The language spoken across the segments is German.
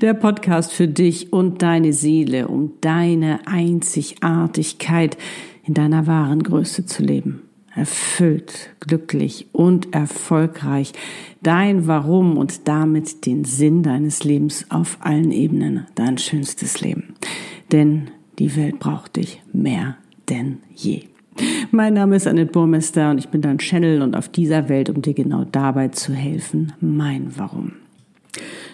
Der Podcast für dich und deine Seele, um deine Einzigartigkeit in deiner wahren Größe zu leben. Erfüllt, glücklich und erfolgreich dein Warum und damit den Sinn deines Lebens auf allen Ebenen, dein schönstes Leben. Denn die Welt braucht dich mehr denn je. Mein Name ist Annette Burmester und ich bin dein Channel und auf dieser Welt, um dir genau dabei zu helfen, mein Warum.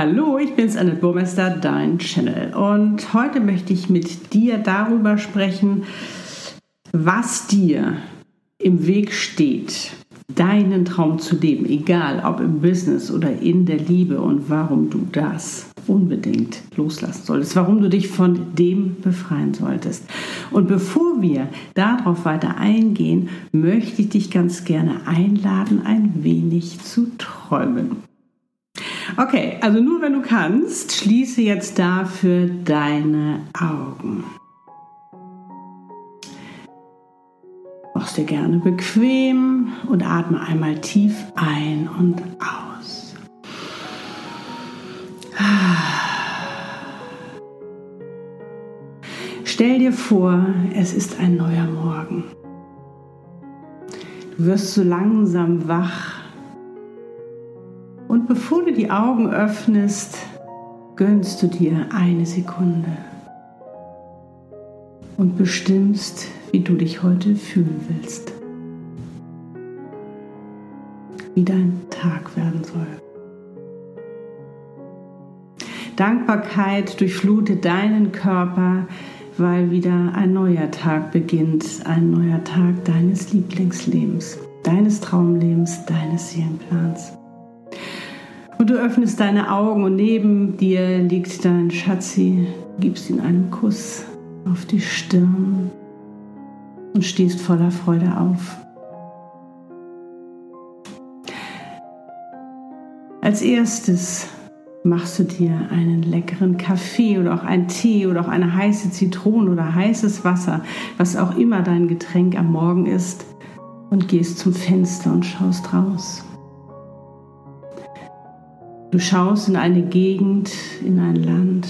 Hallo, ich bin's Annette Burmester, dein Channel. Und heute möchte ich mit dir darüber sprechen, was dir im Weg steht, deinen Traum zu leben, egal ob im Business oder in der Liebe und warum du das unbedingt loslassen solltest, warum du dich von dem befreien solltest. Und bevor wir darauf weiter eingehen, möchte ich dich ganz gerne einladen, ein wenig zu träumen. Okay, also nur wenn du kannst, schließe jetzt dafür deine Augen. Machst dir gerne bequem und atme einmal tief ein und aus. Stell dir vor, es ist ein neuer Morgen. Du wirst so langsam wach. Bevor du die Augen öffnest, gönnst du dir eine Sekunde und bestimmst, wie du dich heute fühlen willst. Wie dein Tag werden soll. Dankbarkeit durchflutet deinen Körper, weil wieder ein neuer Tag beginnt, ein neuer Tag deines Lieblingslebens, deines Traumlebens, deines Seelenplans. Du öffnest deine Augen und neben dir liegt dein Schatzi, gibst ihm einen Kuss auf die Stirn und stehst voller Freude auf. Als erstes machst du dir einen leckeren Kaffee oder auch einen Tee oder auch eine heiße Zitrone oder heißes Wasser, was auch immer dein Getränk am Morgen ist, und gehst zum Fenster und schaust raus. Du schaust in eine Gegend, in ein Land,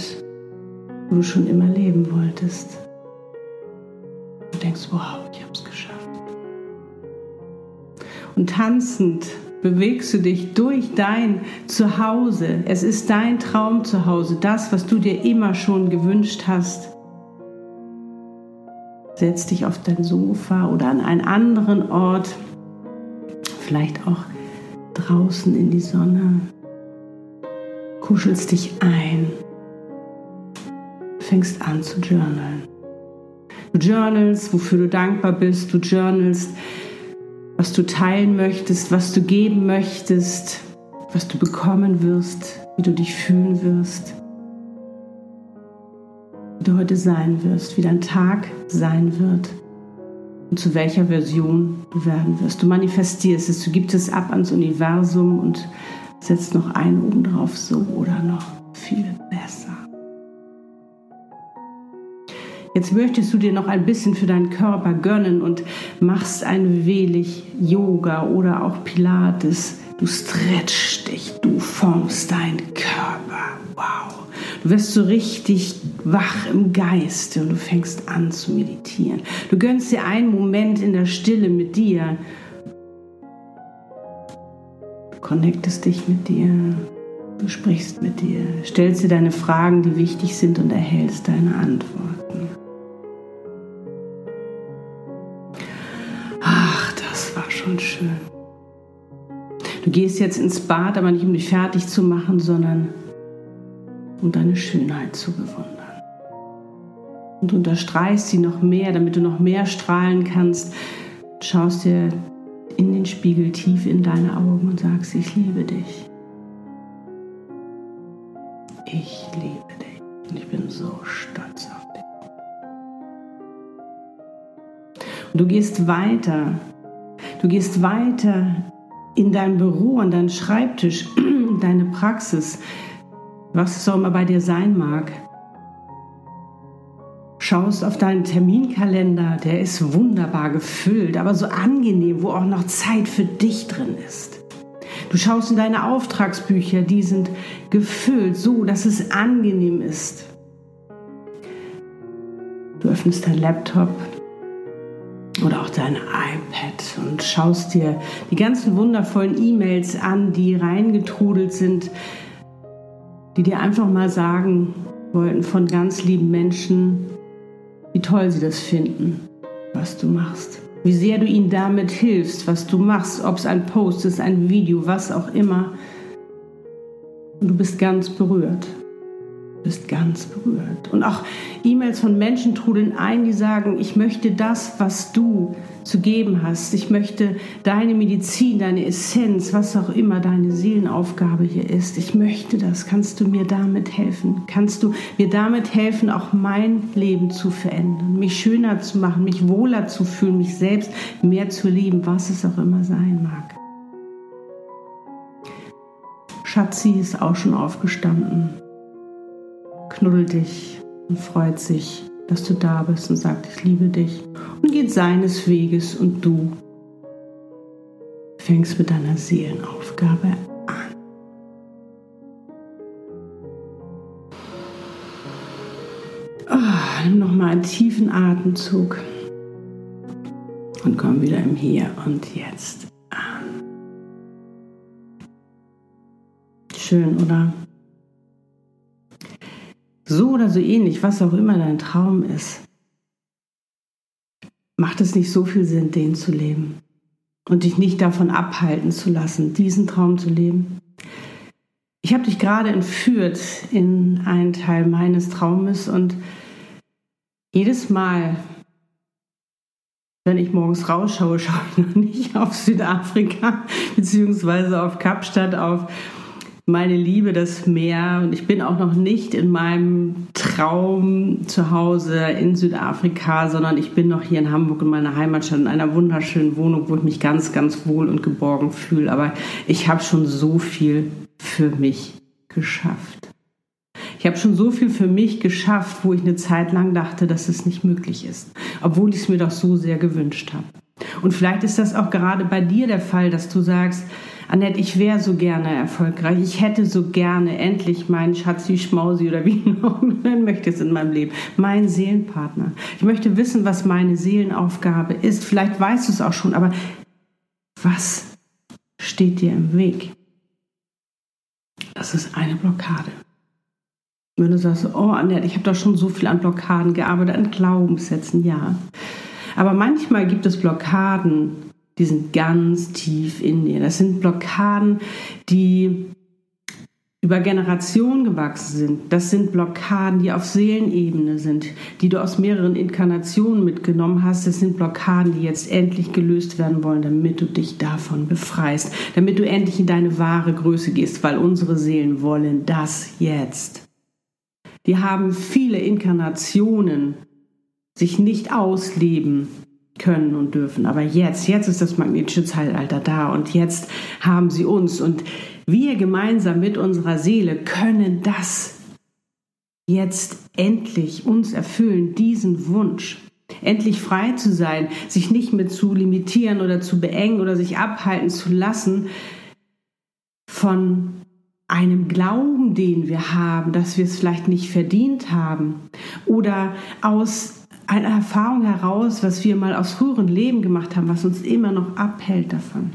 wo du schon immer leben wolltest. Du denkst, wow, ich habe es geschafft. Und tanzend bewegst du dich durch dein Zuhause. Es ist dein Traumzuhause, das, was du dir immer schon gewünscht hast. Setz dich auf dein Sofa oder an einen anderen Ort, vielleicht auch draußen in die Sonne. Kuschelst dich ein, fängst an zu journalen. Du journalst, wofür du dankbar bist. Du journalst, was du teilen möchtest, was du geben möchtest, was du bekommen wirst, wie du dich fühlen wirst, wie du heute sein wirst, wie dein Tag sein wird und zu welcher Version du werden wirst. Du manifestierst es, du gibst es ab ans Universum und setzt noch einen oben drauf, so oder noch viel besser. Jetzt möchtest du dir noch ein bisschen für deinen Körper gönnen und machst ein wenig Yoga oder auch Pilates. Du stretchst dich, du formst deinen Körper. Wow. Du wirst so richtig wach im Geiste und du fängst an zu meditieren. Du gönnst dir einen Moment in der Stille mit dir. Connectest dich mit dir. Du sprichst mit dir, stellst dir deine Fragen, die wichtig sind und erhältst deine Antworten. Ach, das war schon schön. Du gehst jetzt ins Bad, aber nicht um dich fertig zu machen, sondern um deine Schönheit zu bewundern. Und unterstreichst sie noch mehr, damit du noch mehr strahlen kannst. Schaust dir in den Spiegel tief in deine Augen und sagst, ich liebe dich. Ich liebe dich und ich bin so stolz auf dich. Und du gehst weiter. Du gehst weiter in dein Büro, an deinen Schreibtisch, in deine Praxis, was es auch immer bei dir sein mag. Schaust auf deinen Terminkalender, der ist wunderbar gefüllt, aber so angenehm, wo auch noch Zeit für dich drin ist. Du schaust in deine Auftragsbücher, die sind gefüllt, so dass es angenehm ist. Du öffnest dein Laptop oder auch dein iPad und schaust dir die ganzen wundervollen E-Mails an, die reingetrudelt sind, die dir einfach mal sagen wollten von ganz lieben Menschen, wie toll sie das finden, was du machst wie sehr du ihnen damit hilfst, was du machst, ob es ein Post ist, ein Video, was auch immer. Und du bist ganz berührt bist ganz berührt. Und auch E-Mails von Menschen trudeln ein, die sagen, ich möchte das, was du zu geben hast. Ich möchte deine Medizin, deine Essenz, was auch immer deine Seelenaufgabe hier ist. Ich möchte das. Kannst du mir damit helfen? Kannst du mir damit helfen, auch mein Leben zu verändern, mich schöner zu machen, mich wohler zu fühlen, mich selbst mehr zu lieben, was es auch immer sein mag. Schatzi ist auch schon aufgestanden knuddelt dich und freut sich, dass du da bist und sagt, ich liebe dich und geht seines Weges und du fängst mit deiner Seelenaufgabe an. Oh, nimm nochmal einen tiefen Atemzug und komm wieder im Hier und Jetzt an. Schön, oder? So oder so ähnlich, was auch immer dein Traum ist, macht es nicht so viel Sinn, den zu leben und dich nicht davon abhalten zu lassen, diesen Traum zu leben. Ich habe dich gerade entführt in einen Teil meines Traumes und jedes Mal, wenn ich morgens rausschaue, schaue ich noch nicht auf Südafrika beziehungsweise auf Kapstadt, auf meine Liebe das Meer und ich bin auch noch nicht in meinem Traum zu Hause in Südafrika, sondern ich bin noch hier in Hamburg in meiner Heimatstadt in einer wunderschönen Wohnung, wo ich mich ganz, ganz wohl und geborgen fühle. Aber ich habe schon so viel für mich geschafft. Ich habe schon so viel für mich geschafft, wo ich eine Zeit lang dachte, dass es nicht möglich ist, obwohl ich es mir doch so sehr gewünscht habe. Und vielleicht ist das auch gerade bei dir der Fall, dass du sagst, Annette, ich wäre so gerne erfolgreich. Ich hätte so gerne endlich meinen Schatzi Schmausi oder wie man nennen möchte es in meinem Leben, meinen Seelenpartner. Ich möchte wissen, was meine Seelenaufgabe ist. Vielleicht weißt du es auch schon, aber was steht dir im Weg? Das ist eine Blockade. Wenn du sagst, oh Annette, ich habe doch schon so viel an Blockaden gearbeitet, an Glaubenssätzen, ja. Aber manchmal gibt es Blockaden, die sind ganz tief in dir. Das sind Blockaden, die über Generationen gewachsen sind. Das sind Blockaden, die auf Seelenebene sind, die du aus mehreren Inkarnationen mitgenommen hast. Das sind Blockaden, die jetzt endlich gelöst werden wollen, damit du dich davon befreist, damit du endlich in deine wahre Größe gehst, weil unsere Seelen wollen das jetzt. Die haben viele Inkarnationen sich nicht ausleben können und dürfen. Aber jetzt, jetzt ist das magnetische Zeitalter da und jetzt haben sie uns und wir gemeinsam mit unserer Seele können das jetzt endlich uns erfüllen, diesen Wunsch. Endlich frei zu sein, sich nicht mehr zu limitieren oder zu beengen oder sich abhalten zu lassen von einem Glauben, den wir haben, dass wir es vielleicht nicht verdient haben oder aus eine Erfahrung heraus, was wir mal aus früheren Leben gemacht haben, was uns immer noch abhält davon.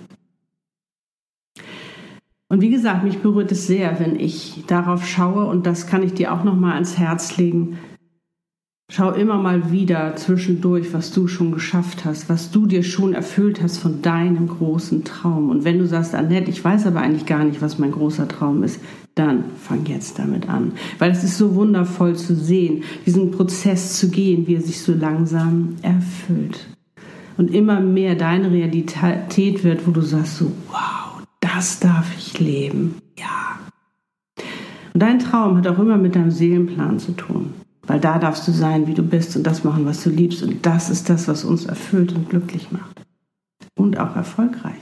Und wie gesagt, mich berührt es sehr, wenn ich darauf schaue und das kann ich dir auch noch mal ans Herz legen. Schau immer mal wieder zwischendurch, was du schon geschafft hast, was du dir schon erfüllt hast von deinem großen Traum. Und wenn du sagst, Annette, ich weiß aber eigentlich gar nicht, was mein großer Traum ist, dann fang jetzt damit an. Weil es ist so wundervoll zu sehen, diesen Prozess zu gehen, wie er sich so langsam erfüllt. Und immer mehr deine Realität wird, wo du sagst so, wow, das darf ich leben. Ja. Und dein Traum hat auch immer mit deinem Seelenplan zu tun. Weil da darfst du sein, wie du bist und das machen, was du liebst. Und das ist das, was uns erfüllt und glücklich macht. Und auch erfolgreich.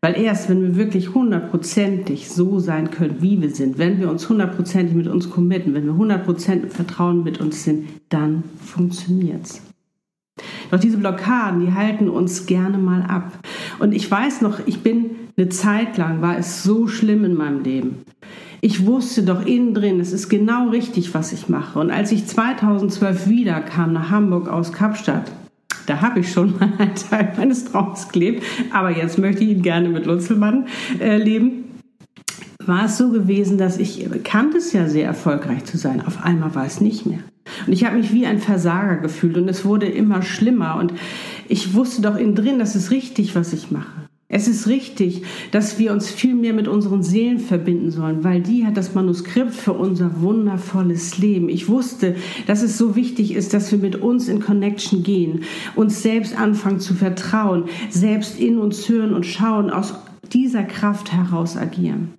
Weil erst, wenn wir wirklich hundertprozentig so sein können, wie wir sind, wenn wir uns hundertprozentig mit uns committen, wenn wir hundertprozentig Vertrauen mit uns sind, dann funktioniert's. Doch diese Blockaden, die halten uns gerne mal ab. Und ich weiß noch, ich bin eine Zeit lang, war es so schlimm in meinem Leben. Ich wusste doch innen drin, es ist genau richtig, was ich mache. Und als ich 2012 wiederkam nach Hamburg aus Kapstadt, da habe ich schon mal einen Teil meines Traums gelebt, aber jetzt möchte ich ihn gerne mit Lutzelmann äh, leben. War es so gewesen, dass ich kannte es ja sehr erfolgreich zu sein. Auf einmal war es nicht mehr. Und ich habe mich wie ein Versager gefühlt und es wurde immer schlimmer. Und ich wusste doch innen drin, das ist richtig, was ich mache. Es ist richtig, dass wir uns viel mehr mit unseren Seelen verbinden sollen, weil die hat das Manuskript für unser wundervolles Leben. Ich wusste, dass es so wichtig ist, dass wir mit uns in Connection gehen, uns selbst anfangen zu vertrauen, selbst in uns hören und schauen, aus dieser Kraft heraus agieren.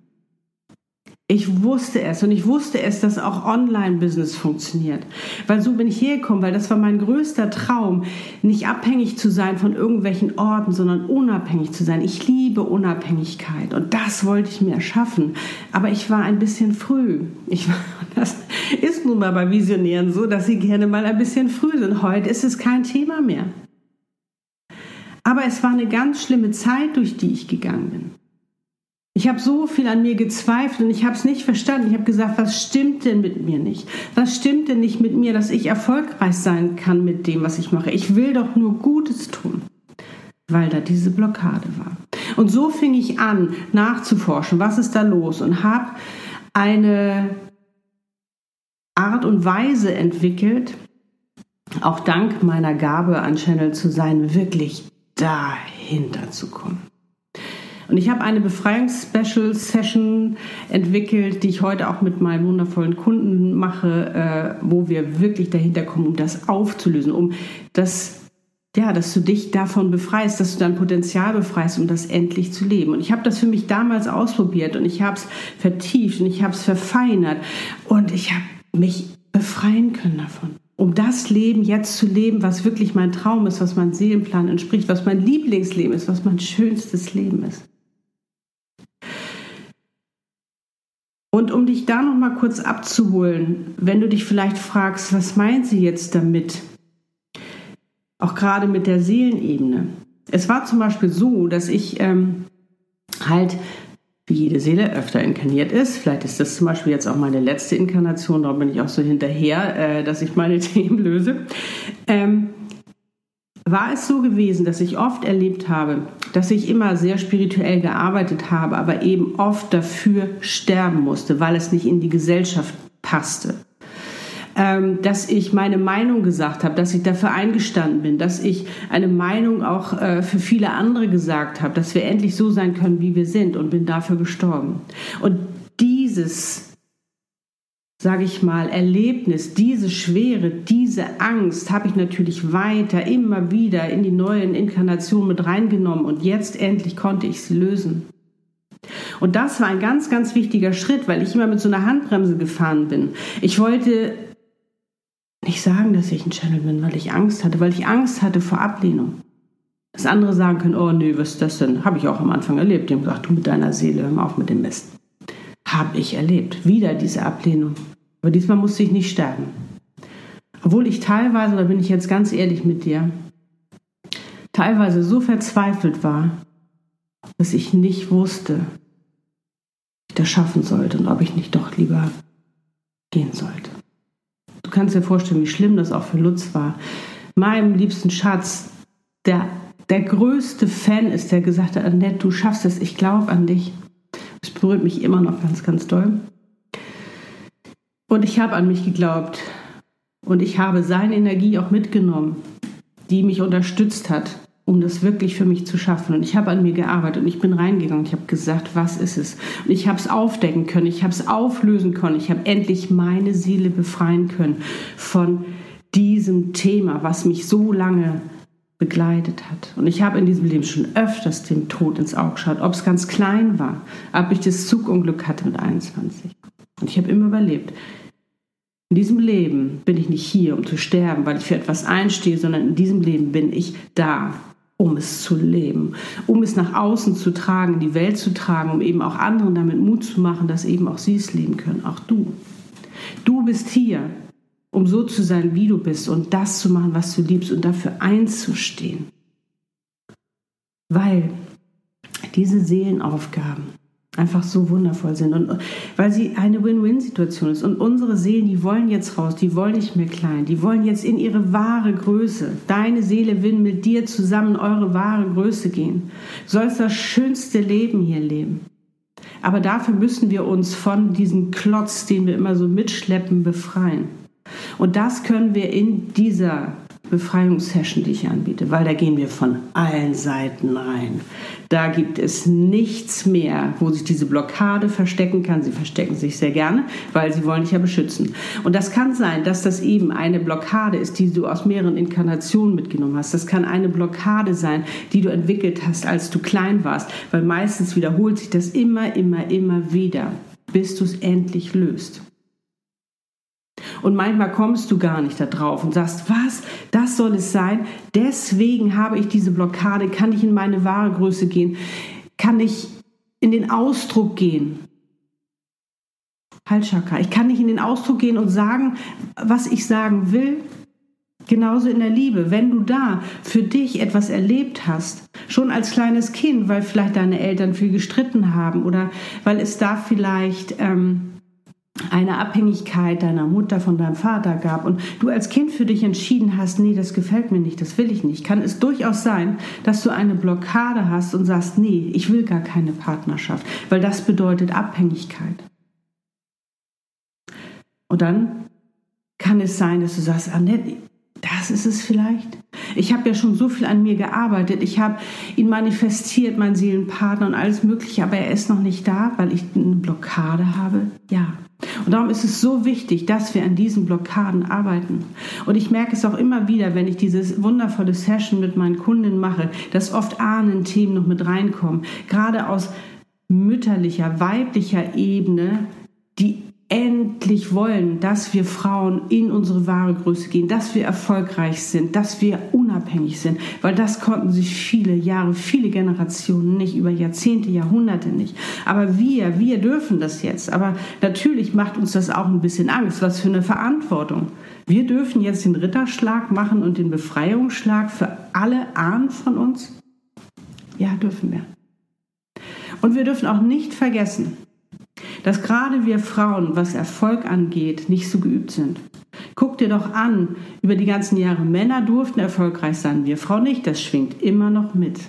Ich wusste es und ich wusste es, dass auch Online-Business funktioniert. Weil so bin ich hergekommen, weil das war mein größter Traum, nicht abhängig zu sein von irgendwelchen Orten, sondern unabhängig zu sein. Ich liebe Unabhängigkeit und das wollte ich mir erschaffen. Aber ich war ein bisschen früh. Ich war, das ist nun mal bei Visionären so, dass sie gerne mal ein bisschen früh sind. Heute ist es kein Thema mehr. Aber es war eine ganz schlimme Zeit, durch die ich gegangen bin. Ich habe so viel an mir gezweifelt und ich habe es nicht verstanden. Ich habe gesagt, was stimmt denn mit mir nicht? Was stimmt denn nicht mit mir, dass ich erfolgreich sein kann mit dem, was ich mache? Ich will doch nur Gutes tun, weil da diese Blockade war. Und so fing ich an, nachzuforschen, was ist da los und habe eine Art und Weise entwickelt, auch dank meiner Gabe an Channel zu sein, wirklich dahinter zu kommen. Und ich habe eine Befreiungs-Special-Session entwickelt, die ich heute auch mit meinen wundervollen Kunden mache, äh, wo wir wirklich dahinter kommen, um das aufzulösen, um das ja, dass du dich davon befreist, dass du dein Potenzial befreist, um das endlich zu leben. Und ich habe das für mich damals ausprobiert und ich habe es vertieft und ich habe es verfeinert und ich habe mich befreien können davon. Um das Leben jetzt zu leben, was wirklich mein Traum ist, was mein Seelenplan entspricht, was mein Lieblingsleben ist, was mein schönstes Leben ist. Und um dich da noch mal kurz abzuholen, wenn du dich vielleicht fragst, was meint sie jetzt damit? Auch gerade mit der Seelenebene. Es war zum Beispiel so, dass ich ähm, halt wie jede Seele öfter inkarniert ist. Vielleicht ist das zum Beispiel jetzt auch meine letzte Inkarnation, darum bin ich auch so hinterher, äh, dass ich meine Themen löse. Ähm, war es so gewesen, dass ich oft erlebt habe, dass ich immer sehr spirituell gearbeitet habe, aber eben oft dafür sterben musste, weil es nicht in die Gesellschaft passte. Ähm, dass ich meine Meinung gesagt habe, dass ich dafür eingestanden bin, dass ich eine Meinung auch äh, für viele andere gesagt habe, dass wir endlich so sein können, wie wir sind und bin dafür gestorben. Und dieses sage ich mal, Erlebnis, diese Schwere, diese Angst habe ich natürlich weiter, immer wieder in die neuen Inkarnationen mit reingenommen und jetzt endlich konnte ich sie lösen. Und das war ein ganz, ganz wichtiger Schritt, weil ich immer mit so einer Handbremse gefahren bin. Ich wollte nicht sagen, dass ich ein Channel bin, weil ich Angst hatte, weil ich Angst hatte vor Ablehnung. Dass andere sagen können, oh nee, was ist das denn? Habe ich auch am Anfang erlebt. Die haben gesagt, du mit deiner Seele, hör mal auf mit dem Mist. Habe ich erlebt. Wieder diese Ablehnung. Aber diesmal musste ich nicht sterben. Obwohl ich teilweise, da bin ich jetzt ganz ehrlich mit dir, teilweise so verzweifelt war, dass ich nicht wusste, wie ich das schaffen sollte und ob ich nicht doch lieber gehen sollte. Du kannst dir vorstellen, wie schlimm das auch für Lutz war. Meinem liebsten Schatz, der der größte Fan ist, der gesagt hat, Annette, du schaffst es, ich glaube an dich. Berührt mich immer noch ganz, ganz doll. Und ich habe an mich geglaubt und ich habe seine Energie auch mitgenommen, die mich unterstützt hat, um das wirklich für mich zu schaffen. Und ich habe an mir gearbeitet und ich bin reingegangen. Ich habe gesagt, was ist es? Und ich habe es aufdecken können, ich habe es auflösen können. Ich habe endlich meine Seele befreien können von diesem Thema, was mich so lange begleitet hat. Und ich habe in diesem Leben schon öfters dem Tod ins Auge geschaut, ob es ganz klein war, ob ich das Zugunglück hatte mit 21. Und ich habe immer überlebt. In diesem Leben bin ich nicht hier, um zu sterben, weil ich für etwas einstehe, sondern in diesem Leben bin ich da, um es zu leben, um es nach außen zu tragen, in die Welt zu tragen, um eben auch anderen damit Mut zu machen, dass eben auch sie es leben können, auch du. Du bist hier, um so zu sein, wie du bist und das zu machen, was du liebst und dafür einzustehen. Weil diese Seelenaufgaben einfach so wundervoll sind und weil sie eine Win-Win-Situation ist. Und unsere Seelen, die wollen jetzt raus, die wollen nicht mehr klein, die wollen jetzt in ihre wahre Größe. Deine Seele will mit dir zusammen eure wahre Größe gehen. Du sollst das schönste Leben hier leben. Aber dafür müssen wir uns von diesem Klotz, den wir immer so mitschleppen, befreien. Und das können wir in dieser Befreiungssession, die ich anbiete, weil da gehen wir von allen Seiten rein. Da gibt es nichts mehr, wo sich diese Blockade verstecken kann. Sie verstecken sich sehr gerne, weil sie wollen dich ja beschützen. Und das kann sein, dass das eben eine Blockade ist, die du aus mehreren Inkarnationen mitgenommen hast. Das kann eine Blockade sein, die du entwickelt hast, als du klein warst, weil meistens wiederholt sich das immer, immer, immer wieder, bis du es endlich löst. Und manchmal kommst du gar nicht da drauf und sagst, was, das soll es sein. Deswegen habe ich diese Blockade, kann ich in meine wahre Größe gehen, kann ich in den Ausdruck gehen. Halschakra. Ich kann nicht in den Ausdruck gehen und sagen, was ich sagen will. Genauso in der Liebe. Wenn du da für dich etwas erlebt hast, schon als kleines Kind, weil vielleicht deine Eltern viel gestritten haben oder weil es da vielleicht ähm, eine Abhängigkeit deiner Mutter von deinem Vater gab und du als Kind für dich entschieden hast, nee, das gefällt mir nicht, das will ich nicht, kann es durchaus sein, dass du eine Blockade hast und sagst, nee, ich will gar keine Partnerschaft, weil das bedeutet Abhängigkeit. Und dann kann es sein, dass du sagst, Annette, das ist es vielleicht. Ich habe ja schon so viel an mir gearbeitet. Ich habe ihn manifestiert, meinen Seelenpartner und alles Mögliche, aber er ist noch nicht da, weil ich eine Blockade habe. Ja, und darum ist es so wichtig, dass wir an diesen Blockaden arbeiten. Und ich merke es auch immer wieder, wenn ich dieses wundervolle Session mit meinen Kunden mache, dass oft Ahnenthemen noch mit reinkommen. Gerade aus mütterlicher, weiblicher Ebene, die endlich wollen, dass wir Frauen in unsere wahre Größe gehen, dass wir erfolgreich sind, dass wir unabhängig sind, weil das konnten sich viele Jahre, viele Generationen nicht, über Jahrzehnte, Jahrhunderte nicht. Aber wir, wir dürfen das jetzt. Aber natürlich macht uns das auch ein bisschen Angst. Was für eine Verantwortung. Wir dürfen jetzt den Ritterschlag machen und den Befreiungsschlag für alle Ahnen von uns. Ja, dürfen wir. Und wir dürfen auch nicht vergessen, dass gerade wir Frauen, was Erfolg angeht, nicht so geübt sind. Guck dir doch an, über die ganzen Jahre Männer durften erfolgreich sein, wir Frauen nicht, das schwingt immer noch mit.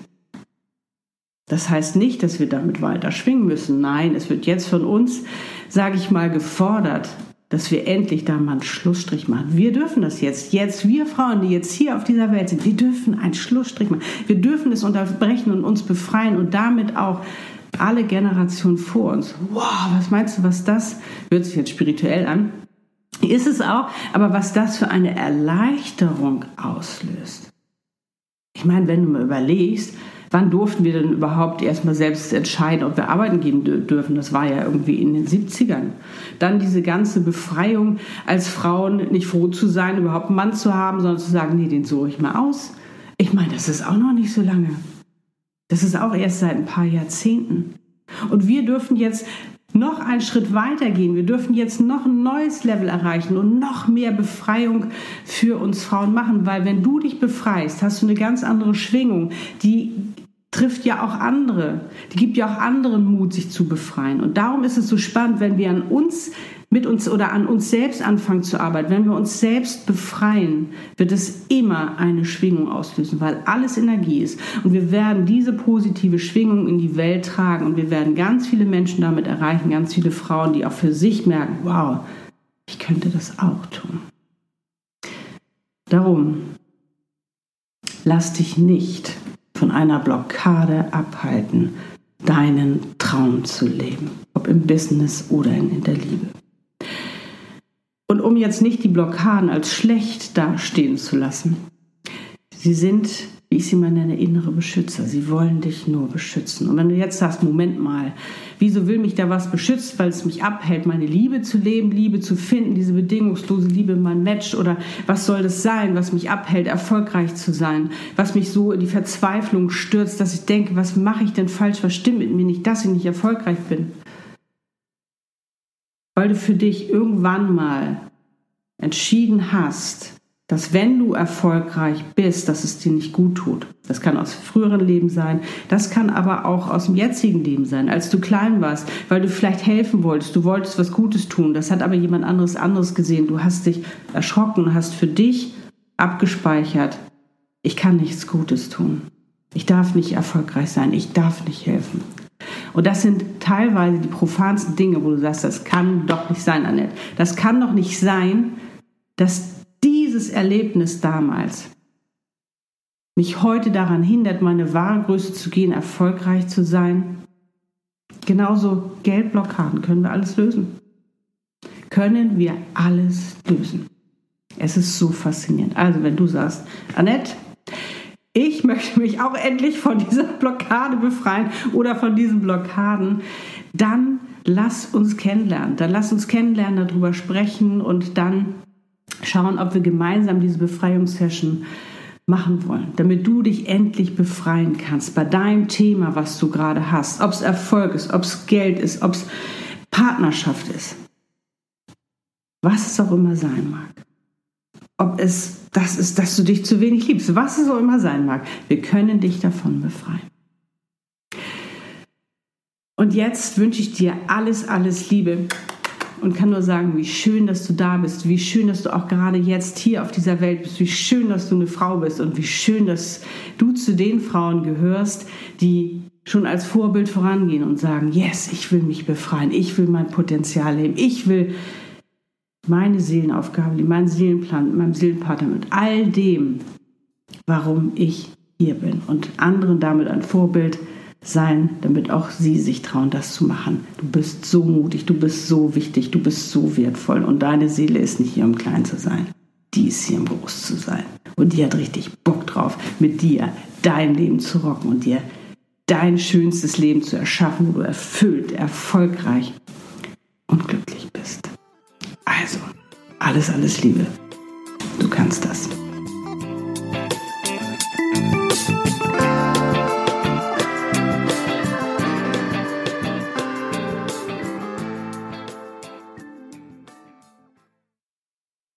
Das heißt nicht, dass wir damit weiter schwingen müssen. Nein, es wird jetzt von uns, sage ich mal, gefordert, dass wir endlich da mal einen Schlussstrich machen. Wir dürfen das jetzt. Jetzt, wir Frauen, die jetzt hier auf dieser Welt sind, wir dürfen einen Schlussstrich machen. Wir dürfen es unterbrechen und uns befreien und damit auch alle Generationen vor uns. Wow, was meinst du, was das, hört sich jetzt spirituell an, ist es auch, aber was das für eine Erleichterung auslöst. Ich meine, wenn du mal überlegst, wann durften wir denn überhaupt erstmal selbst entscheiden, ob wir arbeiten gehen dürfen? Das war ja irgendwie in den 70ern. Dann diese ganze Befreiung als Frauen, nicht froh zu sein, überhaupt einen Mann zu haben, sondern zu sagen, nee, den suche ich mal aus. Ich meine, das ist auch noch nicht so lange. Das ist auch erst seit ein paar Jahrzehnten. Und wir dürfen jetzt noch einen Schritt weiter gehen. Wir dürfen jetzt noch ein neues Level erreichen und noch mehr Befreiung für uns Frauen machen, weil wenn du dich befreist, hast du eine ganz andere Schwingung, die trifft ja auch andere, die gibt ja auch anderen Mut, sich zu befreien. Und darum ist es so spannend, wenn wir an uns mit uns oder an uns selbst anfangen zu arbeiten, wenn wir uns selbst befreien, wird es immer eine Schwingung auslösen, weil alles Energie ist. Und wir werden diese positive Schwingung in die Welt tragen und wir werden ganz viele Menschen damit erreichen, ganz viele Frauen, die auch für sich merken, wow, ich könnte das auch tun. Darum, lass dich nicht von einer Blockade abhalten, deinen Traum zu leben, ob im Business oder in der Liebe. Und um jetzt nicht die Blockaden als schlecht dastehen zu lassen, sie sind, wie ich sie mal nenne, innere Beschützer. Sie wollen dich nur beschützen. Und wenn du jetzt sagst, Moment mal, wieso will mich da was beschützen, weil es mich abhält, meine Liebe zu leben, Liebe zu finden, diese bedingungslose Liebe in meinem Match oder was soll das sein, was mich abhält, erfolgreich zu sein, was mich so in die Verzweiflung stürzt, dass ich denke, was mache ich denn falsch, was stimmt mit mir nicht, dass ich nicht erfolgreich bin weil du für dich irgendwann mal entschieden hast, dass wenn du erfolgreich bist, dass es dir nicht gut tut. Das kann aus früheren Leben sein, das kann aber auch aus dem jetzigen Leben sein, als du klein warst, weil du vielleicht helfen wolltest, du wolltest was Gutes tun, das hat aber jemand anderes anderes gesehen, du hast dich erschrocken, hast für dich abgespeichert, ich kann nichts Gutes tun. Ich darf nicht erfolgreich sein, ich darf nicht helfen. Und das sind teilweise die profansten Dinge, wo du sagst, das kann doch nicht sein, Annette. Das kann doch nicht sein, dass dieses Erlebnis damals mich heute daran hindert, meine wahre Größe zu gehen, erfolgreich zu sein. Genauso Geldblockaden können wir alles lösen. Können wir alles lösen. Es ist so faszinierend. Also wenn du sagst, Annette, ich möchte mich auch endlich von dieser Blockade befreien oder von diesen Blockaden, dann lass uns kennenlernen. Dann lass uns kennenlernen, darüber sprechen und dann schauen, ob wir gemeinsam diese Befreiungssession machen wollen, damit du dich endlich befreien kannst bei deinem Thema, was du gerade hast. Ob es Erfolg ist, ob es Geld ist, ob es Partnerschaft ist. Was es auch immer sein mag ob es das ist, dass du dich zu wenig liebst, was es auch immer sein mag. Wir können dich davon befreien. Und jetzt wünsche ich dir alles, alles Liebe und kann nur sagen, wie schön, dass du da bist, wie schön, dass du auch gerade jetzt hier auf dieser Welt bist, wie schön, dass du eine Frau bist und wie schön, dass du zu den Frauen gehörst, die schon als Vorbild vorangehen und sagen, yes, ich will mich befreien, ich will mein Potenzial leben, ich will meine Seelenaufgabe, mein Seelenplan mit Seelenpartner, mit all dem, warum ich hier bin und anderen damit ein Vorbild sein, damit auch sie sich trauen, das zu machen. Du bist so mutig, du bist so wichtig, du bist so wertvoll und deine Seele ist nicht hier, um klein zu sein. Die ist hier, um groß zu sein. Und die hat richtig Bock drauf, mit dir dein Leben zu rocken und dir dein schönstes Leben zu erschaffen, wo du erfüllt, erfolgreich alles, alles Liebe. Du kannst das.